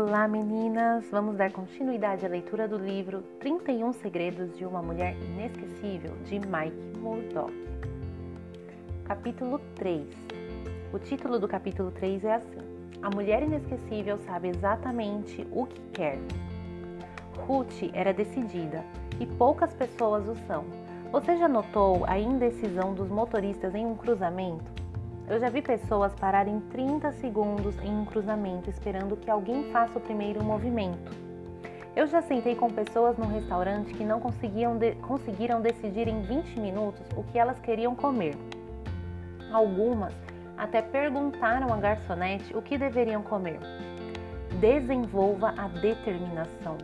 Olá meninas! Vamos dar continuidade à leitura do livro 31 Segredos de uma Mulher Inesquecível de Mike Murdock. Capítulo 3 O título do capítulo 3 é assim: A mulher inesquecível sabe exatamente o que quer. Ruth era decidida e poucas pessoas o são. Você já notou a indecisão dos motoristas em um cruzamento? Eu já vi pessoas pararem 30 segundos em um cruzamento esperando que alguém faça o primeiro movimento. Eu já sentei com pessoas num restaurante que não conseguiam de conseguiram decidir em 20 minutos o que elas queriam comer. Algumas até perguntaram à garçonete o que deveriam comer. Desenvolva a determinação.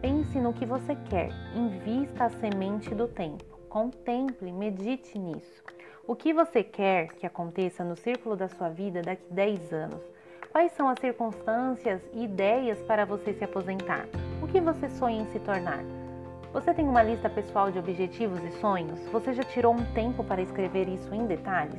Pense no que você quer, invista a semente do tempo. Contemple, medite nisso. O que você quer que aconteça no círculo da sua vida daqui 10 anos? Quais são as circunstâncias e ideias para você se aposentar? O que você sonha em se tornar? Você tem uma lista pessoal de objetivos e sonhos? Você já tirou um tempo para escrever isso em detalhes?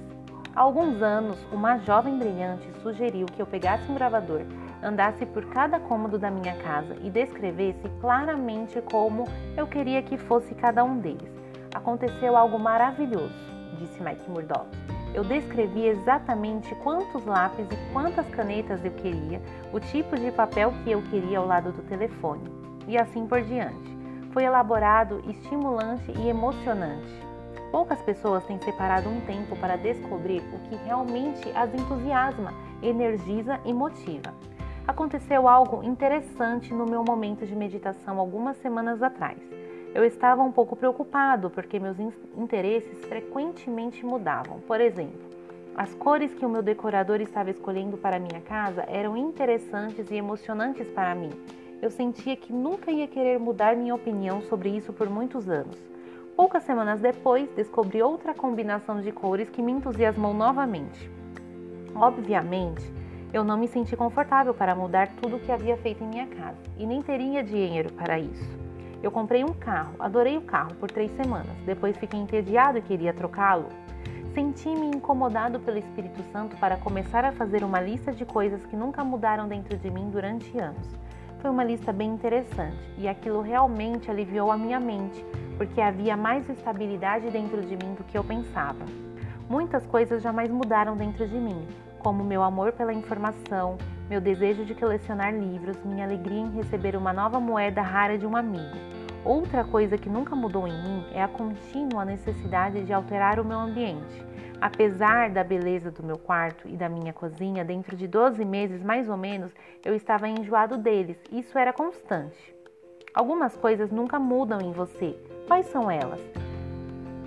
Há alguns anos, uma jovem brilhante sugeriu que eu pegasse um gravador, andasse por cada cômodo da minha casa e descrevesse claramente como eu queria que fosse cada um deles. Aconteceu algo maravilhoso disse Mike Murdock. Eu descrevi exatamente quantos lápis e quantas canetas eu queria, o tipo de papel que eu queria ao lado do telefone, e assim por diante. Foi elaborado, estimulante e emocionante. Poucas pessoas têm separado um tempo para descobrir o que realmente as entusiasma, energiza e motiva. Aconteceu algo interessante no meu momento de meditação algumas semanas atrás. Eu estava um pouco preocupado porque meus interesses frequentemente mudavam. Por exemplo, as cores que o meu decorador estava escolhendo para minha casa eram interessantes e emocionantes para mim. Eu sentia que nunca ia querer mudar minha opinião sobre isso por muitos anos. Poucas semanas depois, descobri outra combinação de cores que me entusiasmou novamente. Obviamente, eu não me senti confortável para mudar tudo o que havia feito em minha casa e nem teria dinheiro para isso. Eu comprei um carro, adorei o carro por três semanas. Depois fiquei entediado e queria trocá-lo. Senti-me incomodado pelo Espírito Santo para começar a fazer uma lista de coisas que nunca mudaram dentro de mim durante anos. Foi uma lista bem interessante e aquilo realmente aliviou a minha mente, porque havia mais estabilidade dentro de mim do que eu pensava. Muitas coisas jamais mudaram dentro de mim, como meu amor pela informação, meu desejo de colecionar livros, minha alegria em receber uma nova moeda rara de um amigo. Outra coisa que nunca mudou em mim é a contínua necessidade de alterar o meu ambiente. Apesar da beleza do meu quarto e da minha cozinha, dentro de 12 meses mais ou menos, eu estava enjoado deles. Isso era constante. Algumas coisas nunca mudam em você. Quais são elas?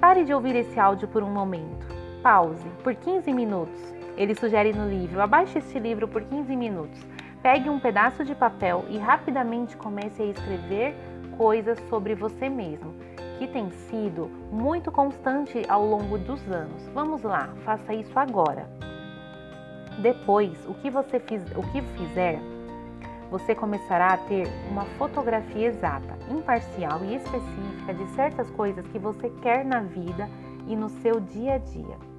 Pare de ouvir esse áudio por um momento. Pause por 15 minutos. Ele sugere no livro: abaixe este livro por 15 minutos. Pegue um pedaço de papel e rapidamente comece a escrever coisas sobre você mesmo, que tem sido muito constante ao longo dos anos. Vamos lá, faça isso agora. Depois, o que você fiz, o que fizer, você começará a ter uma fotografia exata, imparcial e específica de certas coisas que você quer na vida e no seu dia a dia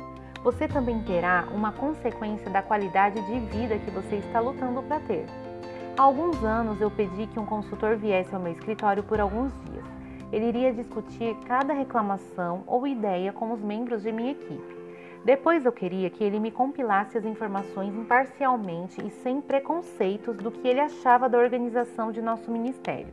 você também terá uma consequência da qualidade de vida que você está lutando para ter. Há alguns anos eu pedi que um consultor viesse ao meu escritório por alguns dias. Ele iria discutir cada reclamação ou ideia com os membros de minha equipe. Depois eu queria que ele me compilasse as informações imparcialmente e sem preconceitos do que ele achava da organização de nosso ministério.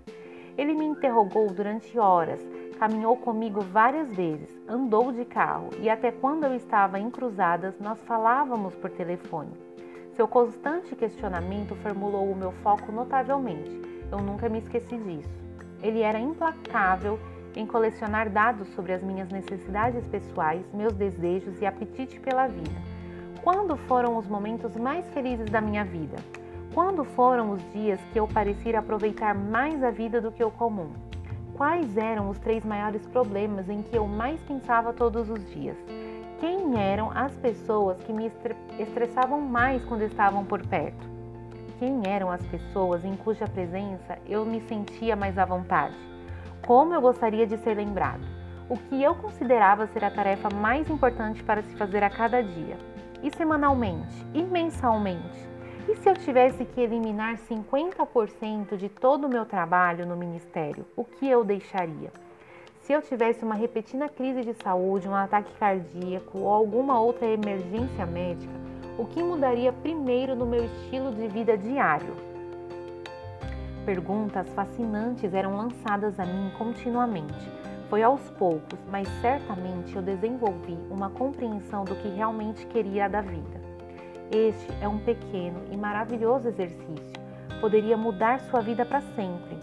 Ele me interrogou durante horas, caminhou comigo várias vezes, andou de carro e até quando eu estava em cruzadas nós falávamos por telefone. Seu constante questionamento formulou o meu foco notavelmente. Eu nunca me esqueci disso. Ele era implacável em colecionar dados sobre as minhas necessidades pessoais, meus desejos e apetite pela vida. Quando foram os momentos mais felizes da minha vida? Quando foram os dias que eu parecia aproveitar mais a vida do que o comum? Quais eram os três maiores problemas em que eu mais pensava todos os dias? Quem eram as pessoas que me estressavam mais quando estavam por perto? Quem eram as pessoas em cuja presença eu me sentia mais à vontade? Como eu gostaria de ser lembrado? O que eu considerava ser a tarefa mais importante para se fazer a cada dia? E semanalmente? E mensalmente? E se eu tivesse que eliminar 50% de todo o meu trabalho no ministério, o que eu deixaria? Se eu tivesse uma repentina crise de saúde, um ataque cardíaco ou alguma outra emergência médica, o que mudaria primeiro no meu estilo de vida diário? Perguntas fascinantes eram lançadas a mim continuamente. Foi aos poucos, mas certamente eu desenvolvi uma compreensão do que realmente queria da vida. Este é um pequeno e maravilhoso exercício. Poderia mudar sua vida para sempre.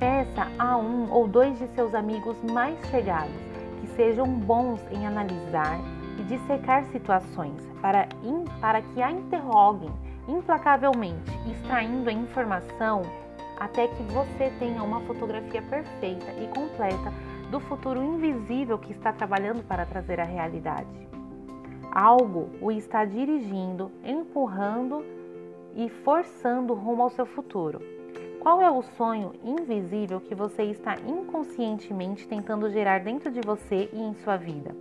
Peça a um ou dois de seus amigos mais chegados que sejam bons em analisar e dissecar situações para, in, para que a interroguem implacavelmente, extraindo a informação até que você tenha uma fotografia perfeita e completa do futuro invisível que está trabalhando para trazer à realidade. Algo o está dirigindo, empurrando e forçando rumo ao seu futuro. Qual é o sonho invisível que você está inconscientemente tentando gerar dentro de você e em sua vida?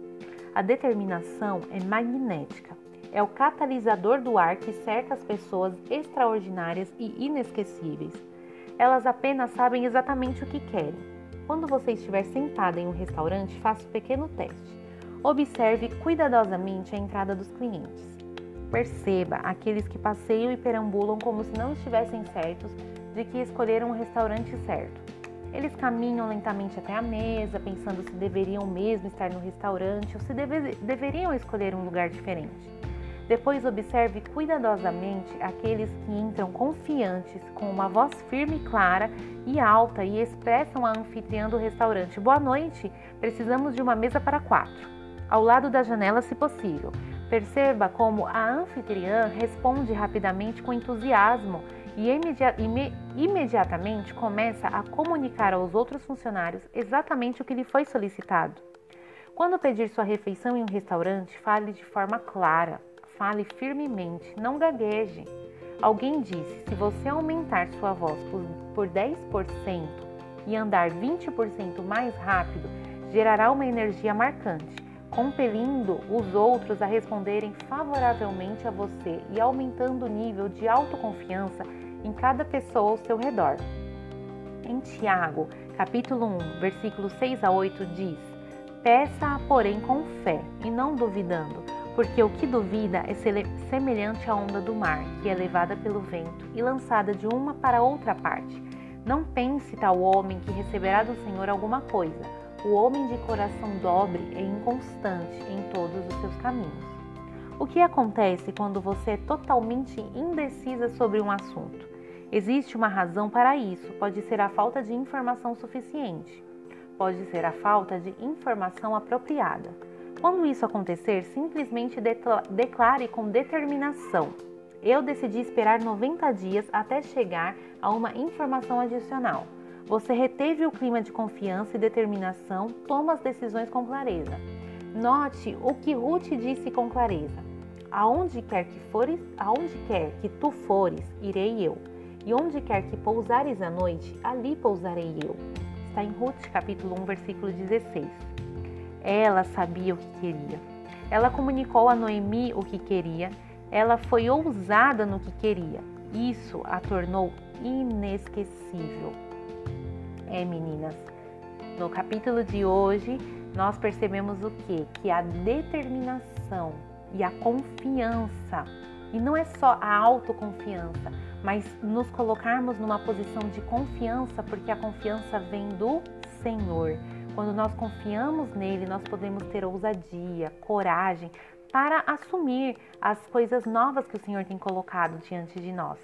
A determinação é magnética. É o catalisador do ar que cerca as pessoas extraordinárias e inesquecíveis. Elas apenas sabem exatamente o que querem. Quando você estiver sentada em um restaurante, faça um pequeno teste. Observe cuidadosamente a entrada dos clientes. Perceba aqueles que passeiam e perambulam como se não estivessem certos de que escolheram o restaurante certo. Eles caminham lentamente até a mesa, pensando se deveriam mesmo estar no restaurante ou se deve, deveriam escolher um lugar diferente. Depois observe cuidadosamente aqueles que entram confiantes, com uma voz firme clara e alta e expressam à anfitriã do restaurante: Boa noite, precisamos de uma mesa para quatro ao lado da janela, se possível. Perceba como a anfitriã responde rapidamente com entusiasmo e imedi imediatamente começa a comunicar aos outros funcionários exatamente o que lhe foi solicitado. Quando pedir sua refeição em um restaurante, fale de forma clara, fale firmemente, não gagueje. Alguém disse: se você aumentar sua voz por 10% e andar 20% mais rápido, gerará uma energia marcante compelindo os outros a responderem favoravelmente a você e aumentando o nível de autoconfiança em cada pessoa ao seu redor. Em Tiago, capítulo 1, versículos 6 a 8 diz: Peça, porém, com fé e não duvidando, porque o que duvida é semelhante à onda do mar, que é levada pelo vento e lançada de uma para outra parte. Não pense tal homem que receberá do Senhor alguma coisa o homem de coração dobre é inconstante em todos os seus caminhos. O que acontece quando você é totalmente indecisa sobre um assunto? Existe uma razão para isso, pode ser a falta de informação suficiente, pode ser a falta de informação apropriada. Quando isso acontecer, simplesmente declare com determinação: Eu decidi esperar 90 dias até chegar a uma informação adicional. Você reteve o clima de confiança e determinação, toma as decisões com clareza. Note o que Ruth disse com clareza. Aonde quer que fores, aonde quer que tu fores, irei eu. E onde quer que pousares à noite, ali pousarei eu. Está em Ruth, capítulo 1, versículo 16. Ela sabia o que queria. Ela comunicou a Noemi o que queria. Ela foi ousada no que queria. Isso a tornou inesquecível. É, meninas, no capítulo de hoje nós percebemos o que? Que a determinação e a confiança, e não é só a autoconfiança, mas nos colocarmos numa posição de confiança, porque a confiança vem do Senhor. Quando nós confiamos nele, nós podemos ter ousadia, coragem para assumir as coisas novas que o Senhor tem colocado diante de nós.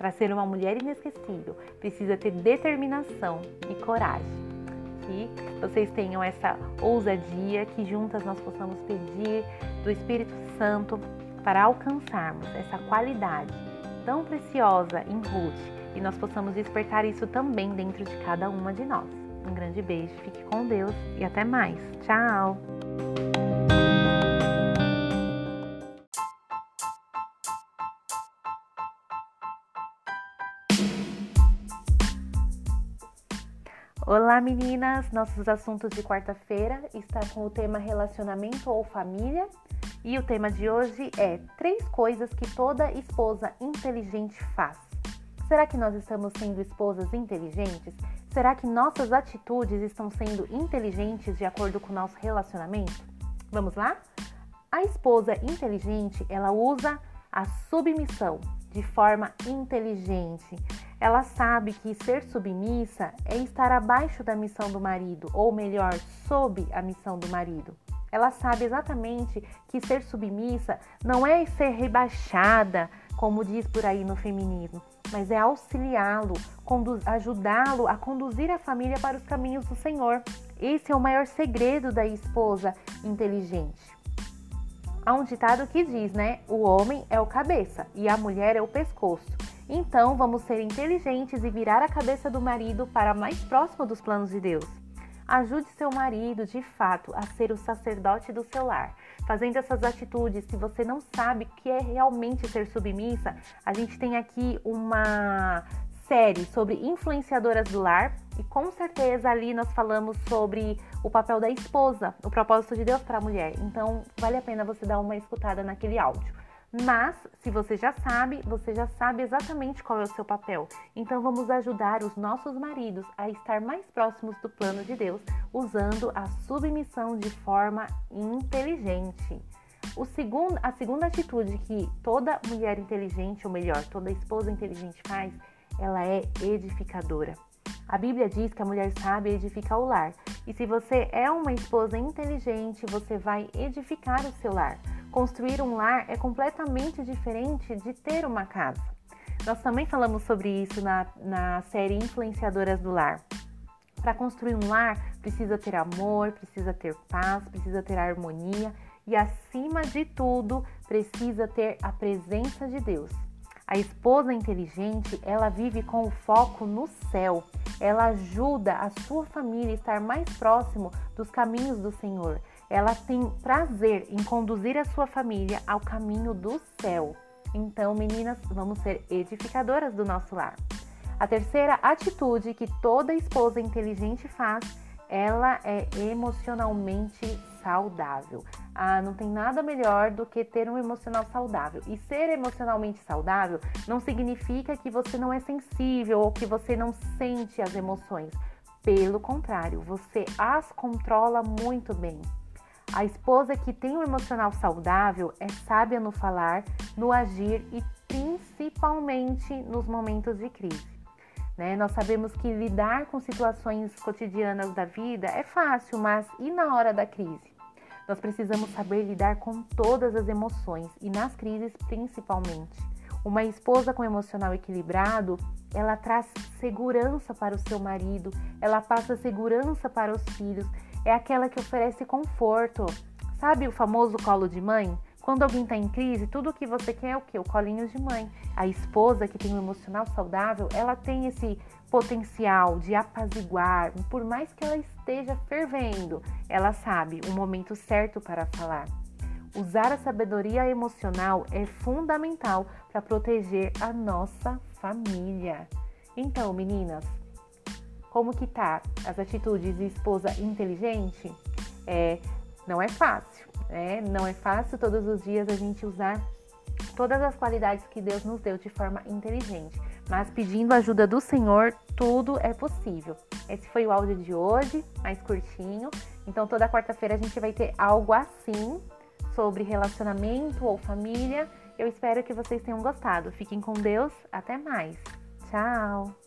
Para ser uma mulher inesquecível, precisa ter determinação e coragem. Que vocês tenham essa ousadia, que juntas nós possamos pedir do Espírito Santo para alcançarmos essa qualidade tão preciosa em Ruth e nós possamos despertar isso também dentro de cada uma de nós. Um grande beijo, fique com Deus e até mais. Tchau! Olá meninas, nossos assuntos de quarta-feira está com o tema relacionamento ou família E o tema de hoje é três coisas que toda esposa inteligente faz. Será que nós estamos sendo esposas inteligentes? Será que nossas atitudes estão sendo inteligentes de acordo com o nosso relacionamento? Vamos lá? A esposa inteligente, ela usa a submissão de forma inteligente. Ela sabe que ser submissa é estar abaixo da missão do marido, ou melhor, sob a missão do marido. Ela sabe exatamente que ser submissa não é ser rebaixada, como diz por aí no feminismo, mas é auxiliá-lo, ajudá-lo a conduzir a família para os caminhos do Senhor. Esse é o maior segredo da esposa inteligente. Há um ditado que diz, né? O homem é o cabeça e a mulher é o pescoço. Então vamos ser inteligentes e virar a cabeça do marido para mais próximo dos planos de Deus. Ajude seu marido, de fato, a ser o sacerdote do seu lar. Fazendo essas atitudes, se você não sabe o que é realmente ser submissa, a gente tem aqui uma série sobre influenciadoras do lar e com certeza ali nós falamos sobre o papel da esposa, o propósito de Deus para a mulher. Então, vale a pena você dar uma escutada naquele áudio. Mas, se você já sabe, você já sabe exatamente qual é o seu papel. Então, vamos ajudar os nossos maridos a estar mais próximos do plano de Deus, usando a submissão de forma inteligente. O segundo, a segunda atitude que toda mulher inteligente, ou melhor, toda esposa inteligente faz, ela é edificadora. A Bíblia diz que a mulher sabe edificar o lar. E se você é uma esposa inteligente, você vai edificar o seu lar. Construir um lar é completamente diferente de ter uma casa. Nós também falamos sobre isso na, na série Influenciadoras do Lar. Para construir um lar, precisa ter amor, precisa ter paz, precisa ter harmonia e, acima de tudo, precisa ter a presença de Deus. A esposa inteligente, ela vive com o foco no céu. Ela ajuda a sua família a estar mais próximo dos caminhos do Senhor ela tem prazer em conduzir a sua família ao caminho do céu. Então, meninas, vamos ser edificadoras do nosso lar. A terceira atitude que toda esposa inteligente faz, ela é emocionalmente saudável. Ah, não tem nada melhor do que ter um emocional saudável. E ser emocionalmente saudável não significa que você não é sensível ou que você não sente as emoções. Pelo contrário, você as controla muito bem. A esposa que tem um emocional saudável é sábia no falar, no agir e principalmente nos momentos de crise. Né? Nós sabemos que lidar com situações cotidianas da vida é fácil, mas e na hora da crise? Nós precisamos saber lidar com todas as emoções e nas crises principalmente. Uma esposa com emocional equilibrado, ela traz segurança para o seu marido, ela passa segurança para os filhos é aquela que oferece conforto. Sabe o famoso colo de mãe? Quando alguém está em crise, tudo o que você quer é o que? O colinho de mãe. A esposa que tem um emocional saudável, ela tem esse potencial de apaziguar, por mais que ela esteja fervendo, ela sabe o momento certo para falar. Usar a sabedoria emocional é fundamental para proteger a nossa família. Então, meninas, como que tá as atitudes de esposa inteligente? É, não é fácil, né? Não é fácil todos os dias a gente usar todas as qualidades que Deus nos deu de forma inteligente. Mas pedindo a ajuda do Senhor, tudo é possível. Esse foi o áudio de hoje, mais curtinho. Então toda quarta-feira a gente vai ter algo assim sobre relacionamento ou família. Eu espero que vocês tenham gostado. Fiquem com Deus. Até mais. Tchau.